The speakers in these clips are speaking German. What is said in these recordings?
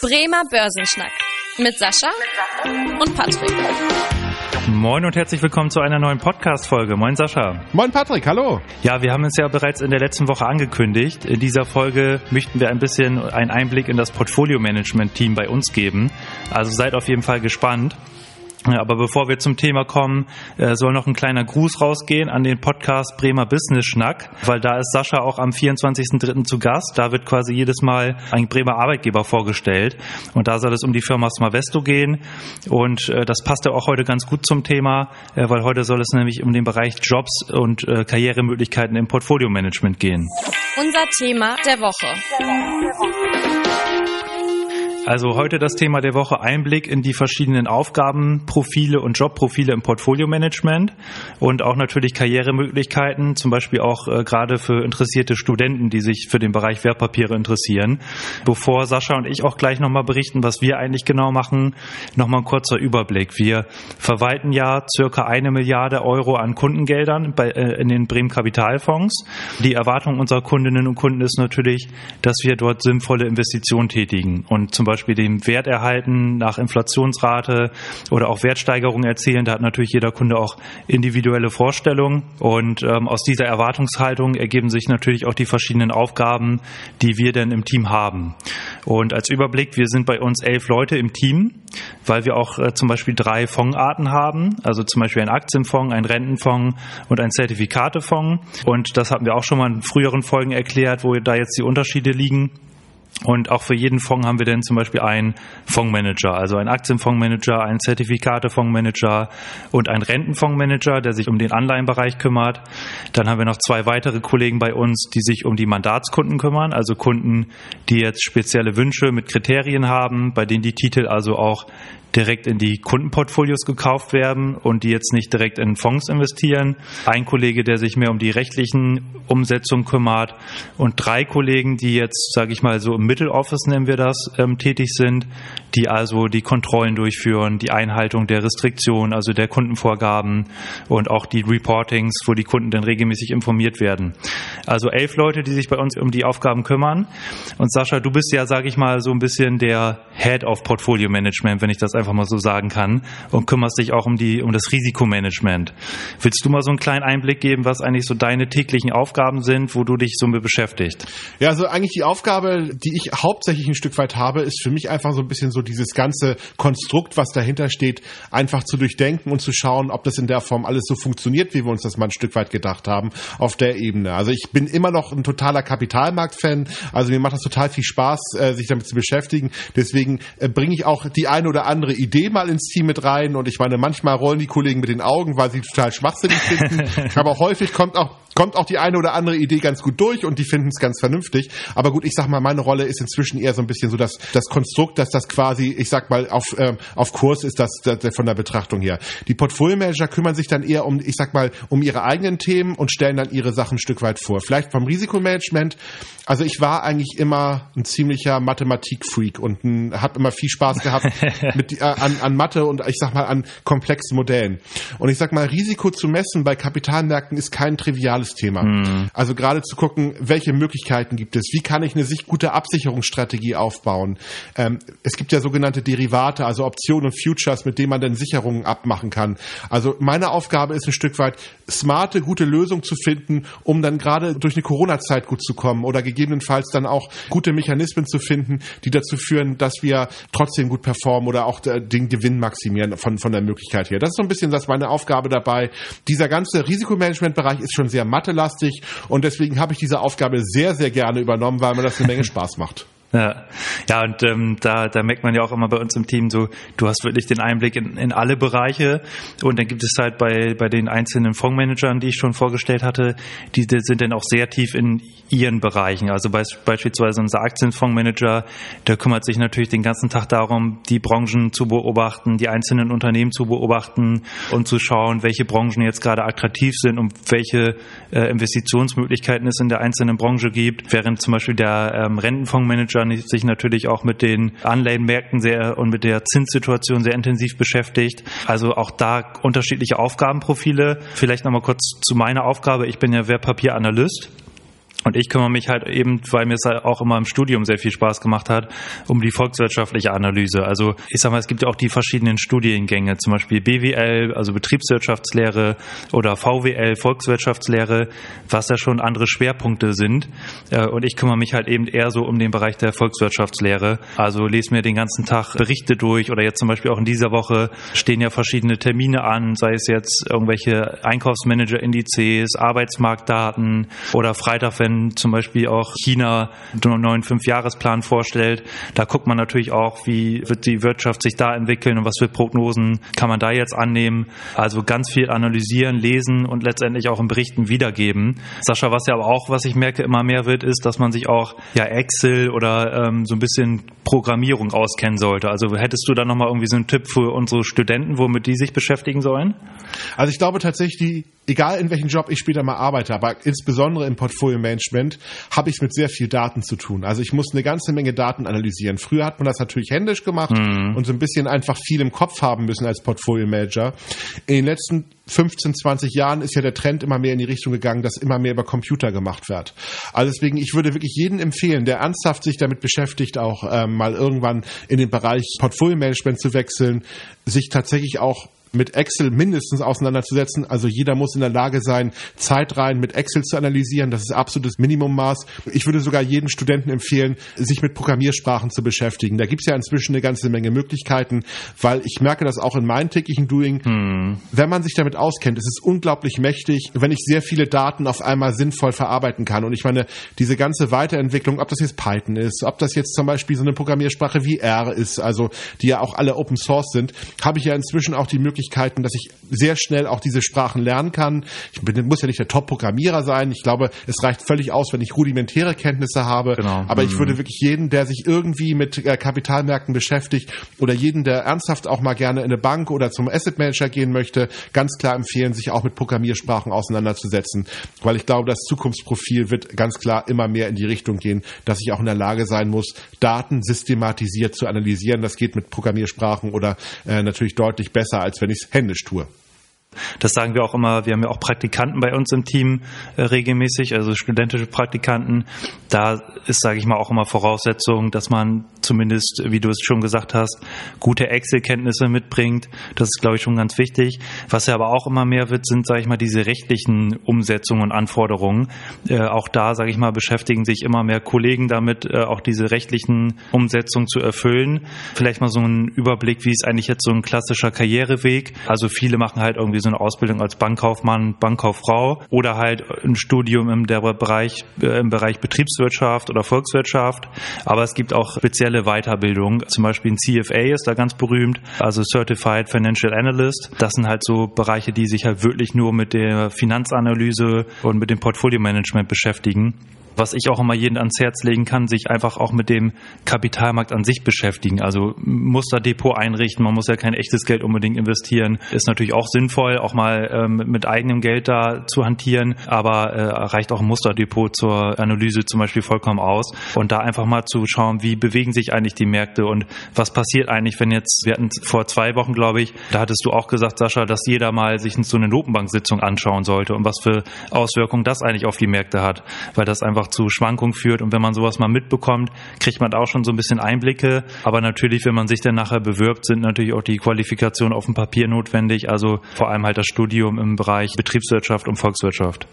Bremer Börsenschnack mit Sascha und Patrick. Moin und herzlich willkommen zu einer neuen Podcast-Folge. Moin Sascha. Moin Patrick, hallo. Ja, wir haben es ja bereits in der letzten Woche angekündigt. In dieser Folge möchten wir ein bisschen einen Einblick in das Portfolio-Management-Team bei uns geben. Also seid auf jeden Fall gespannt. Aber bevor wir zum Thema kommen, äh, soll noch ein kleiner Gruß rausgehen an den Podcast Bremer Business Schnack, weil da ist Sascha auch am 24.03. zu Gast. Da wird quasi jedes Mal ein Bremer Arbeitgeber vorgestellt. Und da soll es um die Firma Smavesto gehen. Und äh, das passt ja auch heute ganz gut zum Thema, äh, weil heute soll es nämlich um den Bereich Jobs und Karrieremöglichkeiten im Portfolio-Management gehen. Unser Thema der Woche. Also heute das Thema der Woche Einblick in die verschiedenen Aufgabenprofile und Jobprofile im Portfolio-Management und auch natürlich Karrieremöglichkeiten, zum Beispiel auch äh, gerade für interessierte Studenten, die sich für den Bereich Wertpapiere interessieren. Bevor Sascha und ich auch gleich nochmal berichten, was wir eigentlich genau machen, nochmal ein kurzer Überblick. Wir verwalten ja circa eine Milliarde Euro an Kundengeldern äh, in den Bremen Kapitalfonds. Die Erwartung unserer Kundinnen und Kunden ist natürlich, dass wir dort sinnvolle Investitionen tätigen und zum Beispiel Beispiel den Wert erhalten nach Inflationsrate oder auch Wertsteigerungen erzielen. Da hat natürlich jeder Kunde auch individuelle Vorstellungen. Und ähm, aus dieser Erwartungshaltung ergeben sich natürlich auch die verschiedenen Aufgaben, die wir denn im Team haben. Und als Überblick, wir sind bei uns elf Leute im Team, weil wir auch äh, zum Beispiel drei Fondsarten haben, also zum Beispiel ein Aktienfonds, ein Rentenfonds und ein Zertifikatefonds. Und das hatten wir auch schon mal in früheren Folgen erklärt, wo da jetzt die Unterschiede liegen. Und auch für jeden Fonds haben wir dann zum Beispiel einen Fondsmanager, also einen Aktienfondsmanager, einen Zertifikatefondsmanager und einen Rentenfondsmanager, der sich um den Anleihenbereich kümmert. Dann haben wir noch zwei weitere Kollegen bei uns, die sich um die Mandatskunden kümmern, also Kunden, die jetzt spezielle Wünsche mit Kriterien haben, bei denen die Titel also auch direkt in die Kundenportfolios gekauft werden und die jetzt nicht direkt in Fonds investieren. Ein Kollege, der sich mehr um die rechtlichen Umsetzungen kümmert und drei Kollegen, die jetzt, sage ich mal so im Mitteloffice nennen wir das, ähm, tätig sind, die also die Kontrollen durchführen, die Einhaltung der Restriktionen, also der Kundenvorgaben und auch die Reportings, wo die Kunden dann regelmäßig informiert werden. Also elf Leute, die sich bei uns um die Aufgaben kümmern. Und Sascha, du bist ja, sage ich mal, so ein bisschen der Head of Portfolio Management, wenn ich das einfach mal so sagen kann, und kümmerst dich auch um die um das Risikomanagement. Willst du mal so einen kleinen Einblick geben, was eigentlich so deine täglichen Aufgaben sind, wo du dich so mit beschäftigst? Ja, also eigentlich die Aufgabe, die ich hauptsächlich ein Stück weit habe, ist für mich einfach so ein bisschen so dieses ganze Konstrukt, was dahinter steht, einfach zu durchdenken und zu schauen, ob das in der Form alles so funktioniert, wie wir uns das mal ein Stück weit gedacht haben, auf der Ebene. Also ich bin immer noch ein totaler Kapitalmarkt-Fan. Also mir macht das total viel Spaß, äh, sich damit zu beschäftigen. Deswegen äh, bringe ich auch die eine oder andere Idee mal ins Team mit rein. Und ich meine, manchmal rollen die Kollegen mit den Augen, weil sie total schwachsinnig finden. Aber häufig kommt auch kommt auch die eine oder andere Idee ganz gut durch und die finden es ganz vernünftig. Aber gut, ich sag mal, meine Rolle ist inzwischen eher so ein bisschen so das, das Konstrukt, dass das quasi, ich sag mal, auf, äh, auf Kurs ist, das, das von der Betrachtung her. Die Portfolio-Manager kümmern sich dann eher um, ich sag mal, um ihre eigenen Themen und stellen dann ihre Sachen ein Stück weit vor. Vielleicht vom Risikomanagement. Also ich war eigentlich immer ein ziemlicher Mathematik-Freak und habe immer viel Spaß gehabt mit, äh, an, an Mathe und ich sag mal an komplexen Modellen. Und ich sag mal, Risiko zu messen bei Kapitalmärkten ist kein triviales Thema. Mhm. Also gerade zu gucken, welche Möglichkeiten gibt es? Wie kann ich eine sich gute Absicherungsstrategie aufbauen? Ähm, es gibt ja sogenannte Derivate, also Optionen und Futures, mit denen man dann Sicherungen abmachen kann. Also meine Aufgabe ist ein Stück weit, smarte, gute Lösungen zu finden, um dann gerade durch eine Corona-Zeit gut zu kommen oder gegebenenfalls dann auch gute Mechanismen zu finden, die dazu führen, dass wir trotzdem gut performen oder auch den Gewinn maximieren von, von der Möglichkeit her. Das ist so ein bisschen das meine Aufgabe dabei. Dieser ganze Risikomanagement-Bereich ist schon sehr mathelastig und deswegen habe ich diese Aufgabe sehr, sehr gerne übernommen, weil mir das eine Menge Spaß macht. Ja, ja und ähm, da, da merkt man ja auch immer bei uns im Team so, du hast wirklich den Einblick in, in alle Bereiche und dann gibt es halt bei, bei den einzelnen Fondsmanagern, die ich schon vorgestellt hatte, die, die sind dann auch sehr tief in ihren Bereichen. Also be beispielsweise unser Aktienfondsmanager, der kümmert sich natürlich den ganzen Tag darum, die Branchen zu beobachten, die einzelnen Unternehmen zu beobachten und zu schauen, welche Branchen jetzt gerade attraktiv sind und welche äh, Investitionsmöglichkeiten es in der einzelnen Branche gibt, während zum Beispiel der ähm, Rentenfondsmanager sich natürlich auch mit den Anleihenmärkten sehr und mit der Zinssituation sehr intensiv beschäftigt. Also auch da unterschiedliche Aufgabenprofile. Vielleicht nochmal kurz zu meiner Aufgabe. Ich bin ja Wertpapieranalyst. Und ich kümmere mich halt eben, weil mir es halt auch immer im Studium sehr viel Spaß gemacht hat, um die volkswirtschaftliche Analyse. Also ich sag mal, es gibt ja auch die verschiedenen Studiengänge, zum Beispiel BWL, also Betriebswirtschaftslehre oder VWL, Volkswirtschaftslehre, was ja schon andere Schwerpunkte sind. Äh, und ich kümmere mich halt eben eher so um den Bereich der Volkswirtschaftslehre. Also lese mir den ganzen Tag Berichte durch oder jetzt zum Beispiel auch in dieser Woche stehen ja verschiedene Termine an, sei es jetzt irgendwelche Einkaufsmanager-Indizes, Arbeitsmarktdaten oder Freitag, wenn zum Beispiel auch China einen neuen Fünfjahresplan vorstellt. Da guckt man natürlich auch, wie wird die Wirtschaft sich da entwickeln und was für Prognosen kann man da jetzt annehmen. Also ganz viel analysieren, lesen und letztendlich auch in Berichten wiedergeben. Sascha, was ja aber auch, was ich merke, immer mehr wird, ist, dass man sich auch ja Excel oder ähm, so ein bisschen Programmierung auskennen sollte. Also hättest du da nochmal irgendwie so einen Tipp für unsere Studenten, womit die sich beschäftigen sollen? Also ich glaube tatsächlich, die, egal in welchem Job ich später mal arbeite, aber insbesondere im Portfolio Management, habe ich mit sehr viel Daten zu tun. Also ich muss eine ganze Menge Daten analysieren. Früher hat man das natürlich händisch gemacht mhm. und so ein bisschen einfach viel im Kopf haben müssen als Portfolio Manager. In den letzten 15, 20 Jahren ist ja der Trend immer mehr in die Richtung gegangen, dass immer mehr über Computer gemacht wird. Also deswegen, ich würde wirklich jeden empfehlen, der ernsthaft sich damit beschäftigt, auch ähm, mal irgendwann in den Bereich Portfolio Management zu wechseln, sich tatsächlich auch mit Excel mindestens auseinanderzusetzen. Also jeder muss in der Lage sein, Zeitreihen mit Excel zu analysieren. Das ist absolutes Minimummaß. Ich würde sogar jedem Studenten empfehlen, sich mit Programmiersprachen zu beschäftigen. Da gibt es ja inzwischen eine ganze Menge Möglichkeiten, weil ich merke das auch in meinem täglichen Doing. Hm. Wenn man sich damit auskennt, ist es unglaublich mächtig, wenn ich sehr viele Daten auf einmal sinnvoll verarbeiten kann. Und ich meine, diese ganze Weiterentwicklung, ob das jetzt Python ist, ob das jetzt zum Beispiel so eine Programmiersprache wie R ist, also die ja auch alle Open Source sind, habe ich ja inzwischen auch die Möglichkeit, Möglichkeiten, dass ich sehr schnell auch diese Sprachen lernen kann. Ich bin, muss ja nicht der Top-Programmierer sein. Ich glaube, es reicht völlig aus, wenn ich rudimentäre Kenntnisse habe. Genau. Aber mhm. ich würde wirklich jeden, der sich irgendwie mit äh, Kapitalmärkten beschäftigt oder jeden, der ernsthaft auch mal gerne in eine Bank oder zum Asset Manager gehen möchte, ganz klar empfehlen, sich auch mit Programmiersprachen auseinanderzusetzen, weil ich glaube, das Zukunftsprofil wird ganz klar immer mehr in die Richtung gehen, dass ich auch in der Lage sein muss, Daten systematisiert zu analysieren. Das geht mit Programmiersprachen oder äh, natürlich deutlich besser, als wenn wenn ich es händisch tue. Das sagen wir auch immer. Wir haben ja auch Praktikanten bei uns im Team äh, regelmäßig, also studentische Praktikanten. Da ist, sage ich mal, auch immer Voraussetzung, dass man zumindest, wie du es schon gesagt hast, gute Excel-Kenntnisse mitbringt. Das ist, glaube ich, schon ganz wichtig. Was ja aber auch immer mehr wird, sind, sage ich mal, diese rechtlichen Umsetzungen und Anforderungen. Äh, auch da, sage ich mal, beschäftigen sich immer mehr Kollegen damit, äh, auch diese rechtlichen Umsetzungen zu erfüllen. Vielleicht mal so ein Überblick, wie ist eigentlich jetzt so ein klassischer Karriereweg. Also viele machen halt irgendwie so eine Ausbildung als Bankkaufmann, Bankkauffrau oder halt ein Studium im Bereich, äh, im Bereich Betriebswirtschaft oder Volkswirtschaft. Aber es gibt auch spezielle Weiterbildung. Zum Beispiel ein CFA ist da ganz berühmt, also Certified Financial Analyst. Das sind halt so Bereiche, die sich halt wirklich nur mit der Finanzanalyse und mit dem Portfolio-Management beschäftigen was ich auch immer jedem ans Herz legen kann, sich einfach auch mit dem Kapitalmarkt an sich beschäftigen. Also Musterdepot einrichten, man muss ja kein echtes Geld unbedingt investieren. Ist natürlich auch sinnvoll, auch mal ähm, mit eigenem Geld da zu hantieren, aber äh, reicht auch ein Musterdepot zur Analyse zum Beispiel vollkommen aus. Und da einfach mal zu schauen, wie bewegen sich eigentlich die Märkte und was passiert eigentlich, wenn jetzt, wir hatten vor zwei Wochen, glaube ich, da hattest du auch gesagt, Sascha, dass jeder mal sich so eine Notenbank-Sitzung anschauen sollte und was für Auswirkungen das eigentlich auf die Märkte hat, weil das einfach einfach zu Schwankungen führt. Und wenn man sowas mal mitbekommt, kriegt man da auch schon so ein bisschen Einblicke. Aber natürlich, wenn man sich dann nachher bewirbt, sind natürlich auch die Qualifikationen auf dem Papier notwendig. Also vor allem halt das Studium im Bereich Betriebswirtschaft und Volkswirtschaft.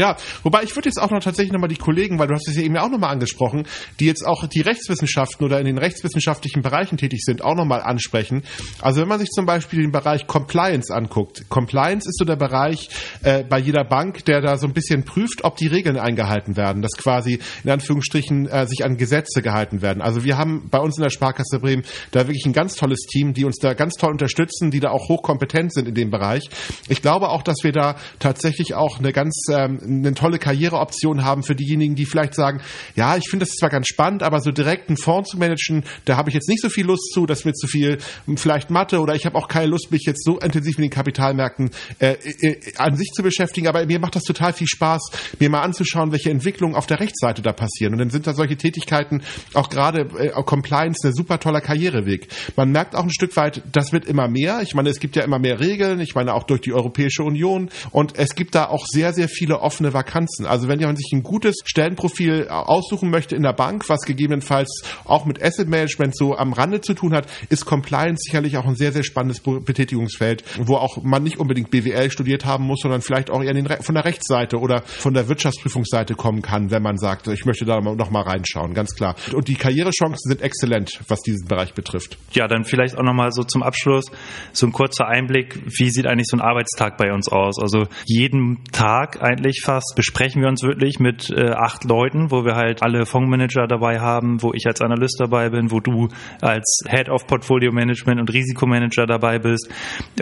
Ja, wobei ich würde jetzt auch noch tatsächlich nochmal die Kollegen, weil du hast es ja eben auch nochmal angesprochen, die jetzt auch die Rechtswissenschaften oder in den rechtswissenschaftlichen Bereichen tätig sind, auch nochmal ansprechen. Also wenn man sich zum Beispiel den Bereich Compliance anguckt. Compliance ist so der Bereich äh, bei jeder Bank, der da so ein bisschen prüft, ob die Regeln eingehalten werden, dass quasi in Anführungsstrichen äh, sich an Gesetze gehalten werden. Also wir haben bei uns in der Sparkasse Bremen da wirklich ein ganz tolles Team, die uns da ganz toll unterstützen, die da auch hochkompetent sind in dem Bereich. Ich glaube auch, dass wir da tatsächlich auch eine ganz ähm, eine tolle Karriereoption haben für diejenigen, die vielleicht sagen, ja, ich finde das zwar ganz spannend, aber so direkt einen Fonds zu managen, da habe ich jetzt nicht so viel Lust zu, das wird zu viel hm, vielleicht Mathe oder ich habe auch keine Lust, mich jetzt so intensiv mit den Kapitalmärkten äh, äh, an sich zu beschäftigen, aber mir macht das total viel Spaß, mir mal anzuschauen, welche Entwicklungen auf der Rechtsseite da passieren. Und dann sind da solche Tätigkeiten, auch gerade äh, Compliance, ein super toller Karriereweg. Man merkt auch ein Stück weit, das wird immer mehr. Ich meine, es gibt ja immer mehr Regeln, ich meine auch durch die Europäische Union und es gibt da auch sehr, sehr viele offene Vakanzen. Also wenn jemand sich ein gutes Stellenprofil aussuchen möchte in der Bank, was gegebenenfalls auch mit Asset Management so am Rande zu tun hat, ist Compliance sicherlich auch ein sehr, sehr spannendes Betätigungsfeld, wo auch man nicht unbedingt BWL studiert haben muss, sondern vielleicht auch eher von der Rechtsseite oder von der Wirtschaftsprüfungsseite kommen kann, wenn man sagt, ich möchte da noch mal reinschauen, ganz klar. Und die Karrierechancen sind exzellent, was diesen Bereich betrifft. Ja, dann vielleicht auch noch mal so zum Abschluss so ein kurzer Einblick, wie sieht eigentlich so ein Arbeitstag bei uns aus? Also jeden Tag eigentlich fast besprechen wir uns wirklich mit äh, acht Leuten, wo wir halt alle Fondsmanager dabei haben, wo ich als Analyst dabei bin, wo du als Head of Portfolio Management und Risikomanager dabei bist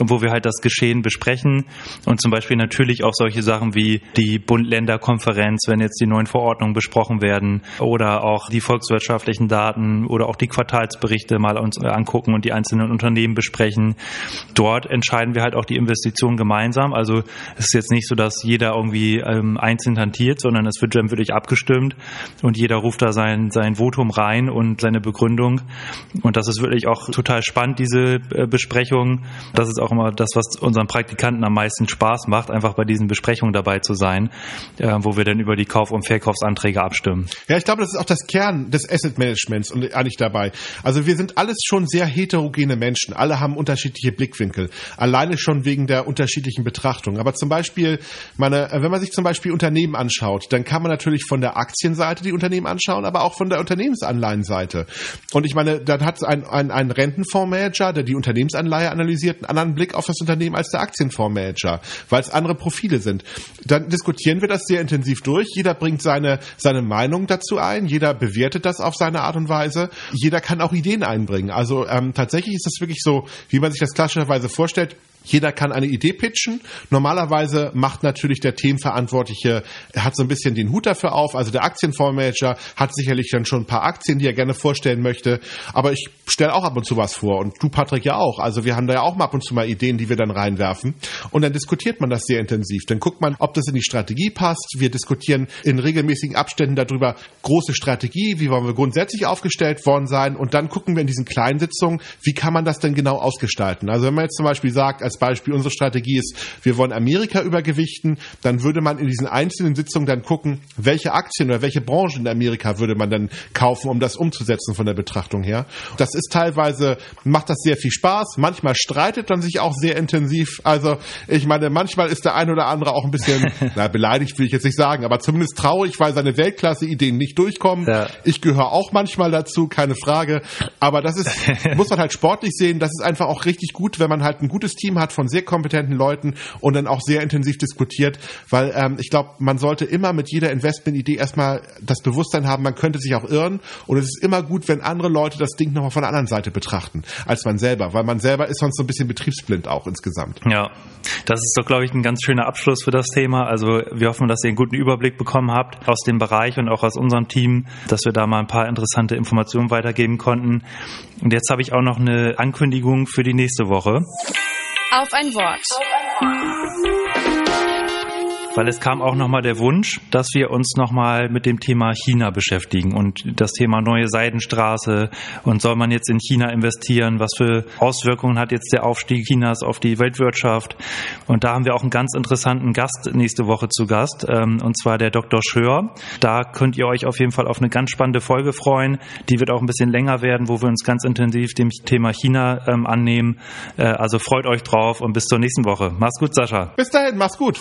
und wo wir halt das Geschehen besprechen und zum Beispiel natürlich auch solche Sachen wie die Bund-Länder-Konferenz, wenn jetzt die neuen Verordnungen besprochen werden oder auch die volkswirtschaftlichen Daten oder auch die Quartalsberichte mal uns angucken und die einzelnen Unternehmen besprechen. Dort entscheiden wir halt auch die Investitionen gemeinsam. Also es ist jetzt nicht so, dass jeder irgendwie ähm, einzeln hantiert, sondern es wird wirklich abgestimmt und jeder ruft da sein, sein Votum rein und seine Begründung. Und das ist wirklich auch total spannend, diese äh, Besprechung. Das ist auch immer das, was unseren Praktikanten am meisten Spaß macht, einfach bei diesen Besprechungen dabei zu sein, äh, wo wir dann über die Kauf- und Verkaufsanträge abstimmen. Ja, ich glaube, das ist auch das Kern des Asset Managements und eigentlich dabei. Also wir sind alles schon sehr heterogene Menschen. Alle haben unterschiedliche Blickwinkel. Alleine schon wegen der unterschiedlichen Betrachtung. Aber zum Beispiel, meine, wenn man sich zum Beispiel Unternehmen anschaut, dann kann man natürlich von der Aktienseite die Unternehmen anschauen, aber auch von der Unternehmensanleihenseite. Und ich meine, dann hat ein, ein, ein Rentenfondsmanager, der die Unternehmensanleihe analysiert, einen anderen Blick auf das Unternehmen als der Aktienfondsmanager, weil es andere Profile sind. Dann diskutieren wir das sehr intensiv durch. Jeder bringt seine, seine Meinung dazu ein. Jeder bewertet das auf seine Art und Weise. Jeder kann auch Ideen einbringen. Also ähm, tatsächlich ist das wirklich so, wie man sich das klassischerweise vorstellt. Jeder kann eine Idee pitchen. Normalerweise macht natürlich der Themenverantwortliche, er hat so ein bisschen den Hut dafür auf. Also der Aktienfondsmanager hat sicherlich dann schon ein paar Aktien, die er gerne vorstellen möchte. Aber ich stelle auch ab und zu was vor. Und du, Patrick, ja auch. Also wir haben da ja auch mal ab und zu mal Ideen, die wir dann reinwerfen. Und dann diskutiert man das sehr intensiv. Dann guckt man, ob das in die Strategie passt. Wir diskutieren in regelmäßigen Abständen darüber, große Strategie, wie wollen wir grundsätzlich aufgestellt worden sein. Und dann gucken wir in diesen kleinen Sitzungen, wie kann man das denn genau ausgestalten. Also wenn man jetzt zum Beispiel sagt, als Beispiel, unsere Strategie ist, wir wollen Amerika übergewichten, dann würde man in diesen einzelnen Sitzungen dann gucken, welche Aktien oder welche Branchen in Amerika würde man dann kaufen, um das umzusetzen von der Betrachtung her. Das ist teilweise, macht das sehr viel Spaß, manchmal streitet man sich auch sehr intensiv. Also ich meine, manchmal ist der ein oder andere auch ein bisschen, na, beleidigt will ich jetzt nicht sagen, aber zumindest traurig, weil seine Weltklasse-Ideen nicht durchkommen. Ja. Ich gehöre auch manchmal dazu, keine Frage. Aber das ist, muss man halt sportlich sehen, das ist einfach auch richtig gut, wenn man halt ein gutes Team hat von sehr kompetenten Leuten und dann auch sehr intensiv diskutiert, weil ähm, ich glaube, man sollte immer mit jeder Investmentidee erstmal das Bewusstsein haben, man könnte sich auch irren und es ist immer gut, wenn andere Leute das Ding nochmal von der anderen Seite betrachten als man selber, weil man selber ist sonst so ein bisschen betriebsblind auch insgesamt. Ja, das ist doch, glaube ich, ein ganz schöner Abschluss für das Thema. Also wir hoffen, dass ihr einen guten Überblick bekommen habt aus dem Bereich und auch aus unserem Team, dass wir da mal ein paar interessante Informationen weitergeben konnten. Und jetzt habe ich auch noch eine Ankündigung für die nächste Woche. Auf ein Wort weil es kam auch nochmal der Wunsch, dass wir uns nochmal mit dem Thema China beschäftigen und das Thema neue Seidenstraße und soll man jetzt in China investieren, was für Auswirkungen hat jetzt der Aufstieg Chinas auf die Weltwirtschaft und da haben wir auch einen ganz interessanten Gast nächste Woche zu Gast ähm, und zwar der Dr. Schör. Da könnt ihr euch auf jeden Fall auf eine ganz spannende Folge freuen, die wird auch ein bisschen länger werden, wo wir uns ganz intensiv dem Thema China ähm, annehmen. Äh, also freut euch drauf und bis zur nächsten Woche. Mach's gut, Sascha. Bis dahin, mach's gut.